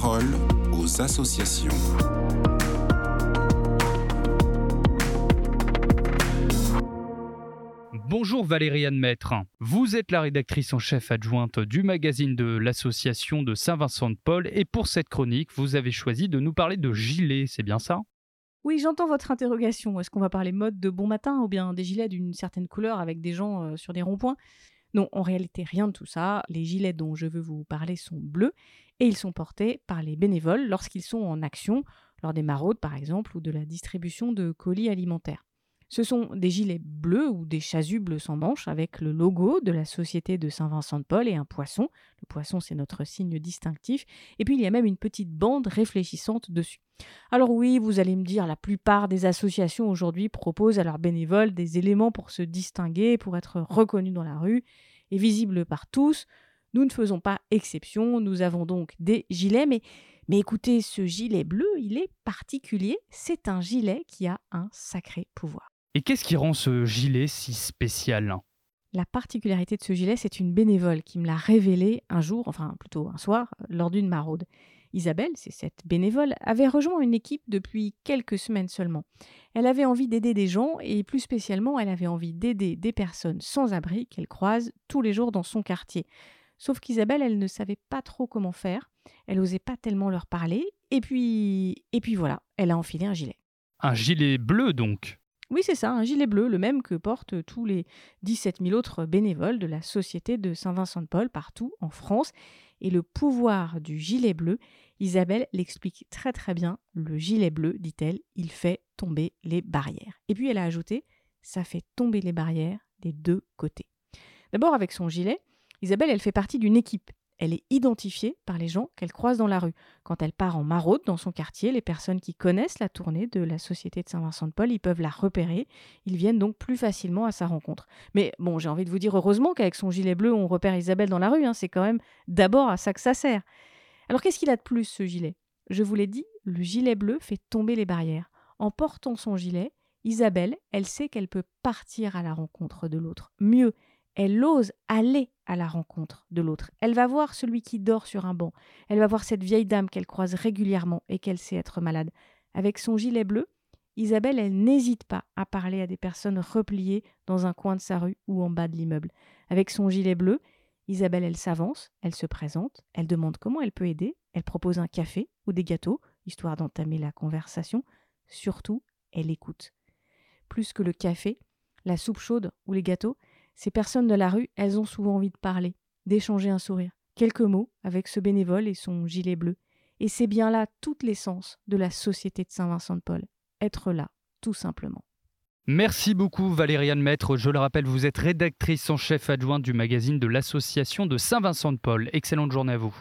parole aux associations. Bonjour Valérie Anne Maître. Vous êtes la rédactrice en chef adjointe du magazine de l'association de Saint-Vincent-de-Paul et pour cette chronique, vous avez choisi de nous parler de gilets, c'est bien ça? Oui, j'entends votre interrogation. Est-ce qu'on va parler mode de bon matin ou bien des gilets d'une certaine couleur avec des gens euh, sur des ronds-points? Non, en réalité, rien de tout ça. Les gilets dont je veux vous parler sont bleus et ils sont portés par les bénévoles lorsqu'ils sont en action, lors des maraudes par exemple, ou de la distribution de colis alimentaires. Ce sont des gilets bleus ou des chasubles sans manches avec le logo de la Société de Saint-Vincent-de-Paul et un poisson. Le poisson, c'est notre signe distinctif. Et puis, il y a même une petite bande réfléchissante dessus. Alors oui, vous allez me dire, la plupart des associations aujourd'hui proposent à leurs bénévoles des éléments pour se distinguer, pour être reconnus dans la rue et visibles par tous. Nous ne faisons pas exception, nous avons donc des gilets, mais, mais écoutez, ce gilet bleu, il est particulier, c'est un gilet qui a un sacré pouvoir. Et qu'est-ce qui rend ce gilet si spécial? La particularité de ce gilet, c'est une bénévole qui me l'a révélé un jour, enfin plutôt un soir, lors d'une maraude. Isabelle, c'est cette bénévole, avait rejoint une équipe depuis quelques semaines seulement. Elle avait envie d'aider des gens et plus spécialement, elle avait envie d'aider des personnes sans abri qu'elle croise tous les jours dans son quartier. Sauf qu'Isabelle, elle ne savait pas trop comment faire, elle n'osait pas tellement leur parler, et puis et puis voilà, elle a enfilé un gilet. Un gilet bleu donc? Oui, c'est ça, un gilet bleu, le même que portent tous les 17 000 autres bénévoles de la Société de Saint-Vincent-de-Paul partout en France. Et le pouvoir du gilet bleu, Isabelle l'explique très très bien. Le gilet bleu, dit-elle, il fait tomber les barrières. Et puis elle a ajouté, ça fait tomber les barrières des deux côtés. D'abord avec son gilet, Isabelle, elle fait partie d'une équipe elle est identifiée par les gens qu'elle croise dans la rue. Quand elle part en maraude dans son quartier, les personnes qui connaissent la tournée de la Société de Saint-Vincent-de-Paul, ils peuvent la repérer. Ils viennent donc plus facilement à sa rencontre. Mais bon, j'ai envie de vous dire heureusement qu'avec son gilet bleu, on repère Isabelle dans la rue. Hein. C'est quand même d'abord à ça que ça sert. Alors qu'est-ce qu'il a de plus ce gilet? Je vous l'ai dit, le gilet bleu fait tomber les barrières. En portant son gilet, Isabelle, elle sait qu'elle peut partir à la rencontre de l'autre. Mieux, elle ose aller à la rencontre de l'autre. Elle va voir celui qui dort sur un banc. Elle va voir cette vieille dame qu'elle croise régulièrement et qu'elle sait être malade. Avec son gilet bleu, Isabelle, elle n'hésite pas à parler à des personnes repliées dans un coin de sa rue ou en bas de l'immeuble. Avec son gilet bleu, Isabelle, elle s'avance, elle se présente, elle demande comment elle peut aider, elle propose un café ou des gâteaux, histoire d'entamer la conversation. Surtout, elle écoute. Plus que le café, la soupe chaude ou les gâteaux, ces personnes de la rue, elles ont souvent envie de parler, d'échanger un sourire, quelques mots avec ce bénévole et son gilet bleu. Et c'est bien là toute l'essence de la Société de Saint-Vincent-de-Paul. Être là, tout simplement. Merci beaucoup Valériane Maître. Je le rappelle, vous êtes rédactrice en chef adjointe du magazine de l'Association de Saint-Vincent-de-Paul. Excellente journée à vous.